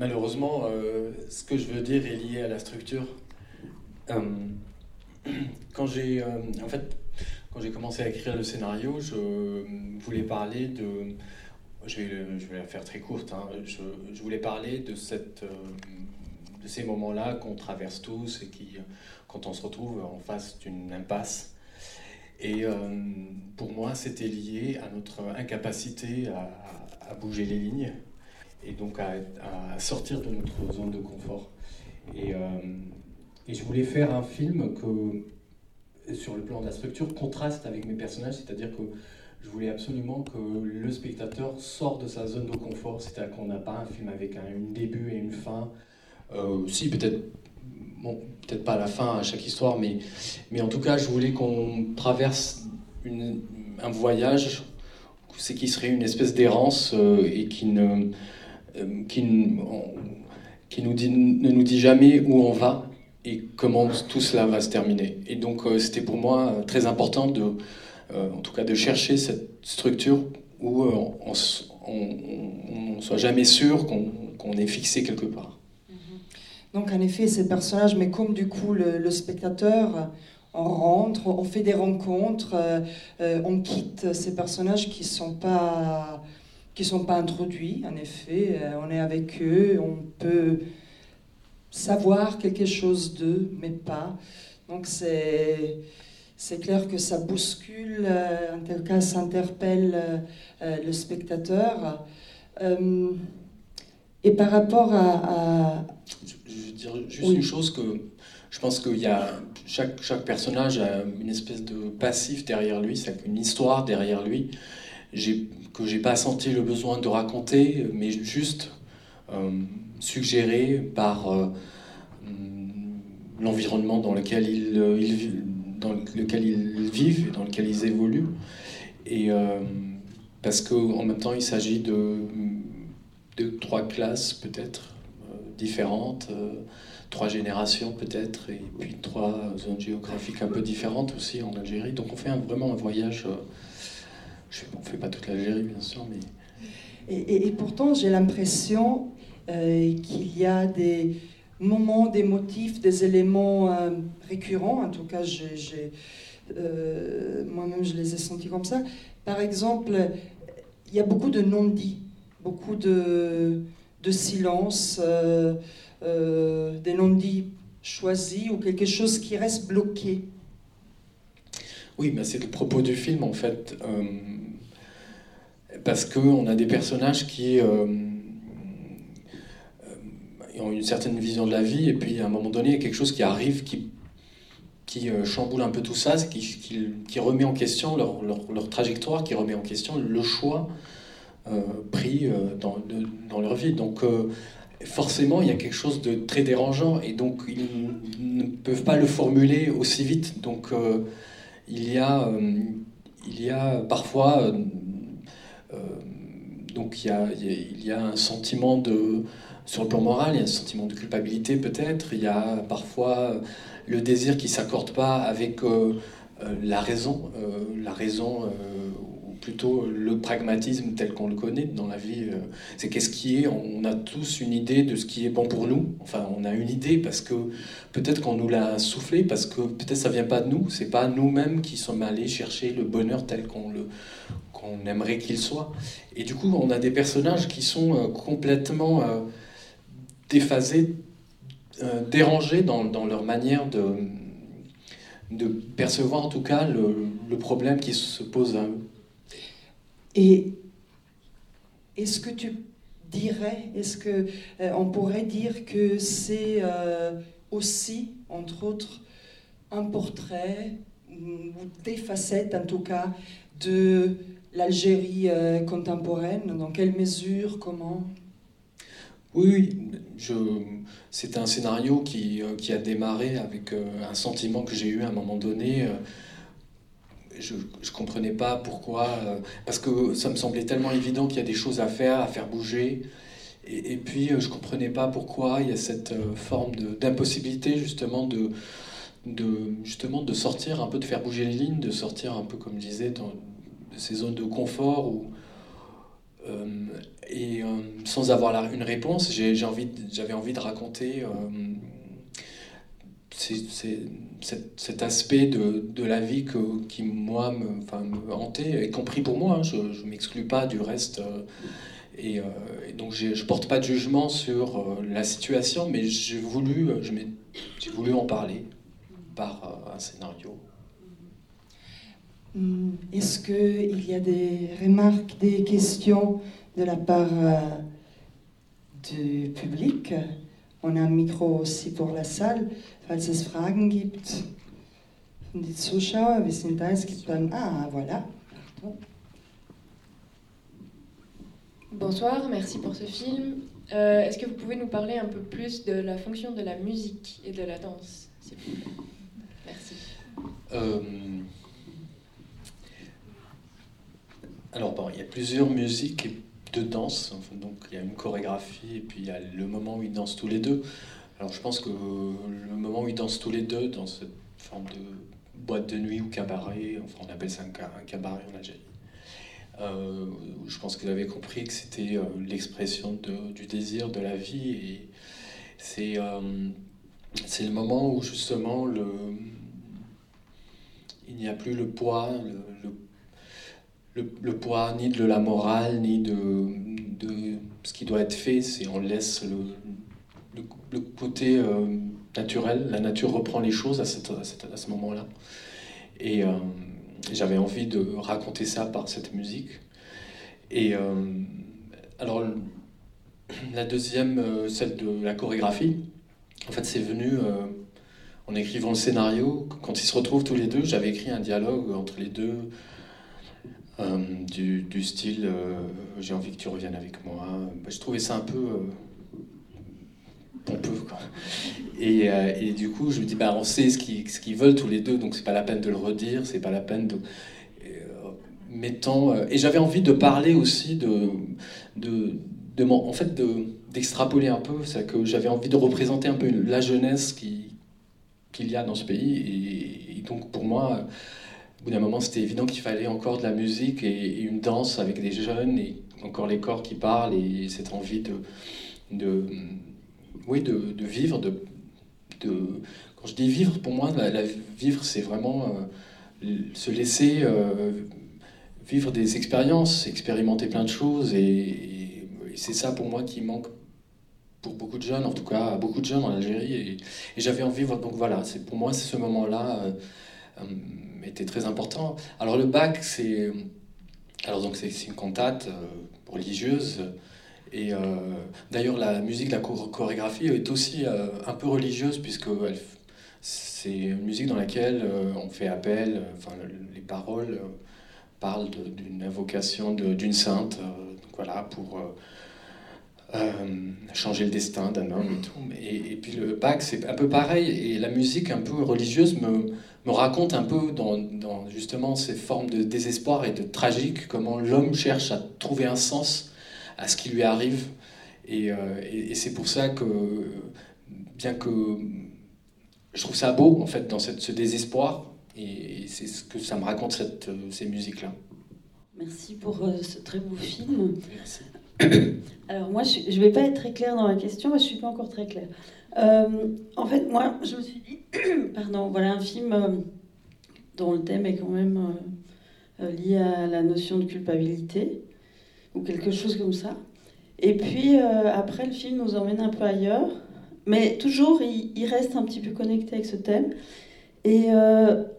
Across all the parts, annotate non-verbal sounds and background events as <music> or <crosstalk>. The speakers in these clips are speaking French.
Malheureusement, euh, ce que je veux dire est lié à la structure. Euh, <clears throat> quand j'ai, euh, quand j'ai commencé à écrire le scénario, je voulais parler de, je vais, la faire très courte. hein. je, voulais parler de ces moments-là qu'on traverse tous et qui, quand on se retrouve en face d'une impasse. Et pour moi, c'était lié à notre incapacité à bouger les lignes et donc à, sortir de notre zone de confort. Et, euh, et, je voulais faire un film que, sur le plan de la structure, contraste avec mes personnages, c'est-à-dire que je voulais absolument que le spectateur sorte de sa zone de confort, c'est-à-dire qu'on n'a pas un film avec un, un, début et une fin. Euh, si, peut-être bon, peut-être pas à la fin à chaque histoire, mais, mais en tout cas, je voulais qu'on traverse une, un voyage, c'est qui serait une espèce d'errance euh, et qui ne euh, qui, qui nous dit, ne nous dit jamais où on va et comment tout cela va se terminer. Et donc euh, c'était pour moi euh, très important de, en tout cas, de chercher cette structure où on ne soit jamais sûr qu'on qu est fixé quelque part. Mm-hmm. Donc en effet, ces personnages, mais comme du coup le, spectateur, on rentre, on fait des rencontres, on quitte ces personnages qui ne sont pas qui sont pas introduits, en effet. Euh, on est avec eux, on peut savoir quelque chose d'eux, mais pas. Donc c'est c'est clair que ça bouscule, euh, en tout cas, ça interpelle euh, le spectateur. Euh, et par rapport à, à... Je, je veux dire juste oui. une chose que je pense qu'il y a chaque, chaque personnage a une espèce de passif derrière lui, c'est une histoire derrière lui que j'ai pas senti le besoin de raconter, mais juste euh, suggéré par euh, l'environnement dans lequel ils, ils, dans lequel ils vivent et dans lequel ils évoluent. Et euh, parce qu'en même temps, il s'agit de, de trois classes peut-être euh, différentes, euh, trois générations peut-être, et puis trois zones géographiques un peu différentes aussi en Algérie. Donc on fait vraiment un voyage euh, je, ne fait pas toute l'Algérie, bien sûr, mais... Et, pourtant, j'ai l'impression euh, qu'il y a des moments, des motifs, des éléments euh, récurrents. En tout cas, euh, moi-même, je les ai sentis comme ça. Par exemple, il y a beaucoup de non-dits, beaucoup de, de silence, des non-dits choisis ou quelque chose qui reste bloqué. Oui, c'est le propos du film en fait. Euh, parce qu'on a des personnages qui euh, euh, ont une certaine vision de la vie, et puis à un moment donné, il y a quelque chose qui arrive qui, qui chamboule un peu tout ça, qui, remet en question leur, leur, leur, trajectoire, qui remet en question le choix pris dans, dans, leur vie. Donc forcément, il y a quelque chose de très dérangeant, et donc ils ne peuvent pas le formuler aussi vite. Donc il y a, euh, il y a parfois euh, euh, donc il y, a, il y a un sentiment de sur le plan moral, il y a un sentiment de culpabilité peut-être, il y a parfois le désir qui s'accorde pas avec la raison, la raison plutôt le pragmatisme tel qu'on le connaît dans la vie. Euh, c'est qu'est-ce qui est, on a tous une idée de ce qui est bon pour nous. Enfin, on a une idée parce que peut-être qu'on nous l'a soufflé, parce que peut-être ça vient pas de nous. C'est pas nous-mêmes qui sommes allés chercher le bonheur tel qu'on le qu'on aimerait qu'il soit. Et du coup, on a des personnages qui sont euh, complètement euh, déphasés, dérangés dans, dans, leur manière de, de percevoir en tout cas le, le problème qui se pose à eux. Et est-ce que tu dirais, est-ce que euh, on pourrait dire que c'est euh, aussi, entre autres, un portrait ou des facettes, en tout cas, de l'Algérie euh, contemporaine? Dans quelle mesure? Comment? Oui, c'est un scénario qui, a démarré avec un sentiment que j'ai eu à un moment donné je ne comprenais pas pourquoi, euh, parce que ça me semblait tellement évident qu'il y a des choses à faire, à faire bouger. Et, puis, euh, je ne comprenais pas pourquoi il y a cette euh, forme d'impossibilité, justement, de, de, justement, de sortir un peu, de faire bouger les lignes, de sortir un peu, comme je disais, dans, ces zones de confort. Et sans avoir une réponse, j'avais envie, envie, de raconter cet, aspect de, la vie que, qui, moi, me, enfin, me hantait, y compris pour moi. Hein. je ne m'exclus pas du reste. Et, donc, je ne porte pas de jugement sur la situation, mais j'ai voulu, j'ai voulu en parler par un scénario. Hmm. Est-ce qu'il y a des remarques, des questions de la part euh, du public? On a un micro aussi pour la salle. Falls es Fragen gibt von den Zuschauern, wir sind da, es gibt dann... Ah, voilà. Bonsoir, merci pour ce film. Euh, Est-ce que vous pouvez nous parler un peu plus de la fonction de la musique et de la danse, s'il vous plaît? Merci. Euh, Alors, bon, il y a plusieurs musiques de danse. donc, il y a une chorégraphie et puis il y a le moment où ils dansent tous les deux. Alors, je pense que le moment où ils dansent tous les deux dans cette forme de boîte de nuit ou cabaret, enfin, on appelle ça un, cabaret en Algérie. Euh, je pense que vous avez compris que c'était euh, l'expression du désir de la vie et c'est euh, c'est le moment où justement le, il n'y a plus le poids, le le, poids ni de la morale, ni de, de ce qui doit être fait. C'est on laisse le, le, côté euh, naturel. La nature reprend les choses à, cette, à, ce moment-là. Et euh, j'avais envie de raconter ça par cette musique. Et euh, alors, la deuxième, celle de la chorégraphie, en fait, c'est venu en écrivant le scénario. Quand ils se retrouvent tous les deux, j'avais écrit un dialogue entre les deux euh, du, style euh, j'ai envie que tu reviennes avec moi. Bah, je trouvais ça un peu euh, pompeux. Et, du coup, je me dis bah, on sait ce qu'ils, veulent tous les deux, donc c'est pas la peine de le redire, c'est pas la peine de. Mettons, et j'avais envie de parler aussi de, de, en fait de, d'extrapoler un peu, c'est que j'avais envie de représenter un peu la jeunesse qui, qu'il y a dans ce pays. Et donc pour moi, au bout d'un moment, c'était évident qu'il fallait encore de la musique et, une danse avec des jeunes et encore les corps qui parlent et cette envie de, oui, de, vivre. De, quand je dis vivre, pour moi, la, vivre, c'est vraiment euh, se laisser euh, vivre des expériences, expérimenter plein de choses. Et, c'est ça pour moi qui manque pour beaucoup de jeunes, en tout cas beaucoup de jeunes en Algérie. Et, j'avais envie, donc voilà, pour moi, c'est ce moment-là. Euh, était très important. Alors le bac, c'est alors donc c'est une cantate euh, religieuse. Et euh, d'ailleurs, la musique, la chorégraphie est aussi euh, un peu religieuse, puisque c'est une musique dans laquelle on fait appel, enfin, les paroles parlent d'une invocation d'une sainte, voilà, pour changer le destin d'un homme et tout. Et, et puis le bac, c'est un peu pareil, et la musique un peu religieuse me, me raconte un peu dans, dans, justement ces formes de désespoir et de tragique, comment l'homme cherche à trouver un sens à ce qui lui arrive. Et, euh, et, c'est pour ça que, bien que je trouve ça beau, en fait, dans cette, ce désespoir, et, c'est ce que ça me raconte, cette, euh, ces musiques-là. Merci pour euh, ce très beau film. Merci. <coughs> Alors moi, je ne vais pas être très claire dans la question, je ne suis pas encore très claire. Euh, en fait, moi, je me suis dit, <clears throat> pardon, voilà un film euh, dont le thème est quand même euh, lié à la notion de culpabilité, ou quelque chose comme ça. Et puis, après, le film nous emmène un peu ailleurs, mais toujours, il, reste un petit peu connecté avec ce thème. Et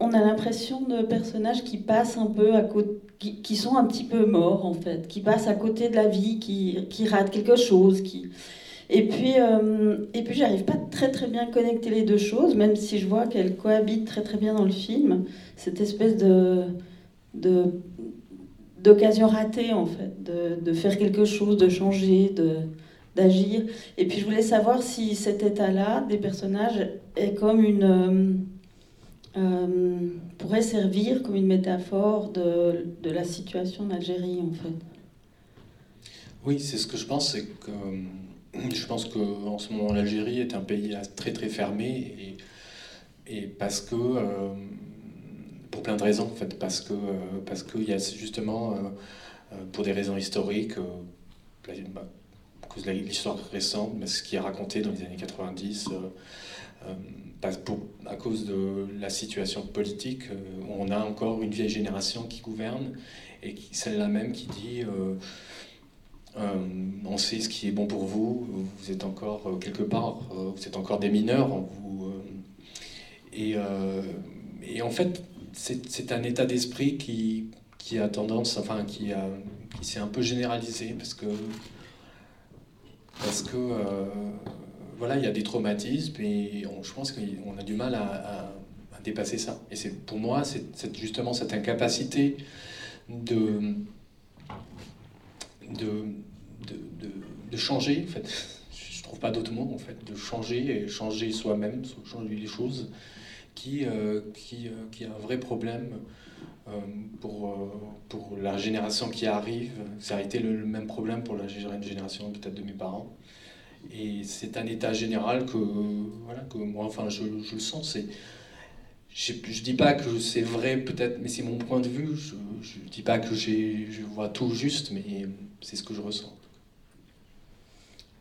on a l'impression de personnages qui passent un peu à côté, qui, sont un petit peu morts, en fait, qui passent à côté de la vie, qui, qui ratent quelque chose, qui... Et puis, euh, et puis j'arrive pas très très bien à connecter les deux choses, même si je vois qu'elles cohabitent très très bien dans le film. Cette espèce de, d'occasion ratée en fait, de, de, faire quelque chose, de changer, de, d'agir. Et puis je voulais savoir si cet état-là des personnages est comme une euh, euh, pourrait servir comme une métaphore de, de la situation en Algérie en fait. Oui, c'est ce que je pense, c'est que je pense qu'en ce moment, l'Algérie est un pays très très fermé et, et parce que, euh, pour plein de raisons, en fait, parce que euh, parce qu'il y a justement, euh, pour des raisons historiques, bah, l'histoire récente, mais ce qui est raconté dans les années 90, pour, à cause de la situation politique, on a encore une vieille génération qui gouverne et celle-là même qui dit on sait ce qui est bon pour vous, vous êtes encore quelque part, vous êtes encore des mineurs, vous, et, et en fait, c'est un état d'esprit qui, qui a tendance, enfin, qui, a, qui s'est un peu généralisé parce que, parce que euh, voilà, il y a des traumatismes et je pense qu'on a du mal à, dépasser ça. Et c'est pour moi, c'est justement cette incapacité de, changer, en fait. Je trouve pas d'autre mot, de changer et changer soi-même, changer les choses qui, euh, qui, euh, a un vrai problème euh, pour, pour la génération qui arrive. Ça a été le, même problème pour la génération peut-être de mes parents. Et c'est un état général que, voilà, que moi, enfin, je, je le sens. C'est, je ne dis pas que c'est vrai, peut-être, mais c'est mon point de vue. Je ne dis pas que j'ai, je vois tout juste, mais c'est ce que je ressens.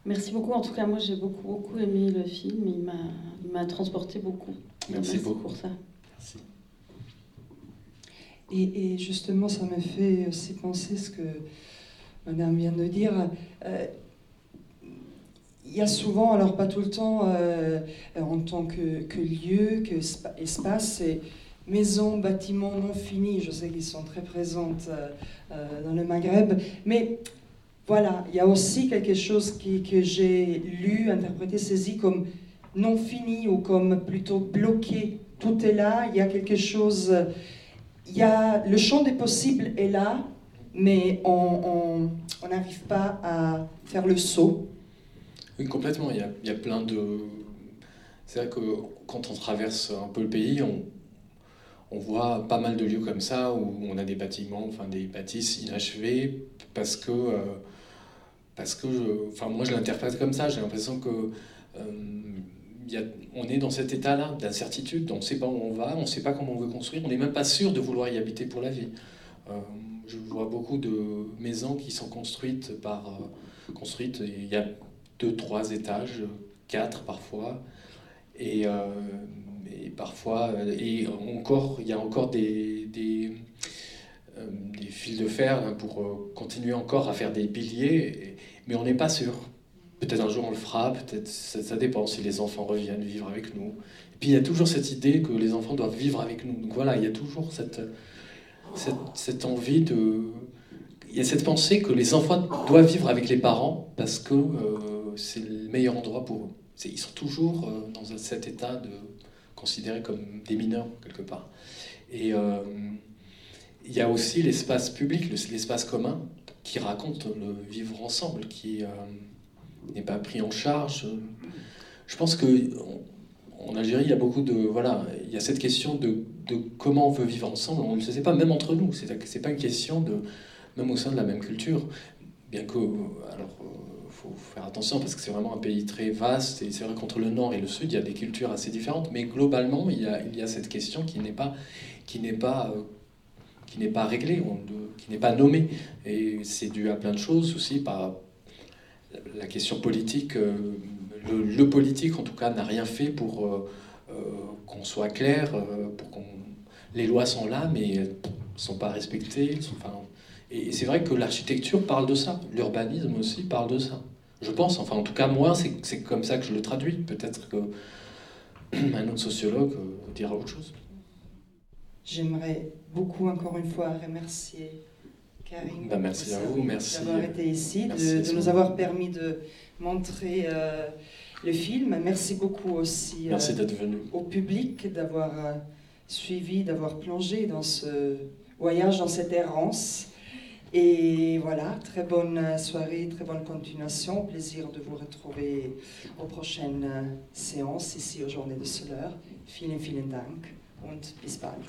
Merci beaucoup. En tout cas, moi, j'ai beaucoup, beaucoup aimé le film. Il m'a, il m'a transporté beaucoup. Merci, beaucoup pour ça. Merci. Et, justement, ça me fait aussi penser ce que Madame vient de dire. Euh, il y a souvent, alors pas tout le temps, euh, en tant que, lieu, que espace, c'est maisons, bâtiments non finis. Je sais qu'ils sont très présentes euh, dans le Maghreb, mais voilà, il y a aussi quelque chose qui, que j'ai lu, interprété, saisi comme non fini ou comme plutôt bloqué. Tout est là, il y a quelque chose, il y a, le champ des possibles est là, mais on n'arrive pas à faire le saut. Oui, complètement. Il y a, plein de... C'est vrai que quand on traverse un peu le pays, on, voit pas mal de lieux comme ça où on a des bâtiments, enfin des bâtisses inachevées parce que, euh, parce que, enfin moi je l'interprète comme ça. J'ai l'impression que euh, on est dans cet état-là d'incertitude, on ne sait pas où on va, on ne sait pas comment on veut construire, on n'est même pas sûr de vouloir y habiter pour la vie. Euh, je vois beaucoup de maisons qui sont construites par... Construites, il y a deux, trois étages, quatre parfois, et, euh, parfois, et encore, il y a encore des, des, des fils de fer pour continuer encore à faire des piliers, mais on n'est pas sûr. Peut-être un jour on le fera, peut-être ça, dépend si les enfants reviennent vivre avec nous. Et puis il y a toujours cette idée que les enfants doivent vivre avec nous. Donc voilà, il y a toujours cette, cette, envie de... Il y a cette pensée que les enfants doivent vivre avec les parents parce que euh, c'est le meilleur endroit pour eux. Ils sont toujours euh, dans cet état de considérés comme des mineurs quelque part. Et euh, il y a aussi l'espace public, l'espace commun qui raconte le vivre ensemble, qui n'est pas pris en charge. Je pense que en Algérie, il y a beaucoup de voilà, il y a cette question de, comment on veut vivre ensemble. On ne le sait pas même entre nous. C'est c'est pas une question de même au sein de la même culture. Bien que alors faut faire attention parce que c'est vraiment un pays très vaste et c'est vrai qu'entre le nord et le sud, il y a des cultures assez différentes. Mais globalement, il y a, cette question qui n'est pas qui pas qui n'est pas réglée, qui n'est pas nommée. Et c'est dû à plein de choses aussi, par, la question politique, euh, le, politique en tout cas n'a rien fait pour euh, euh, qu'on soit clair, pour qu'on les lois sont là, mais elles ne sont pas respectées. Et c'est vrai que l'architecture parle de ça, l'urbanisme aussi parle de ça. Je pense, enfin en tout cas moi, c'est comme ça que je le traduis. Peut-être que <clears throat> un autre sociologue dira autre chose. J'aimerais beaucoup encore une fois remercier bah, merci à vous, merci d'avoir été ici, de, nous avoir permis de montrer euh, le film. Merci beaucoup aussi merci euh, venu. au public d'avoir euh, suivi, d'avoir plongé dans ce voyage, dans cette errance. Et voilà, très bonne soirée, très bonne continuation. Plaisir de vous retrouver aux prochaines séances ici aux Journées de Soleure. Vielen, vielen Dank und bis bald.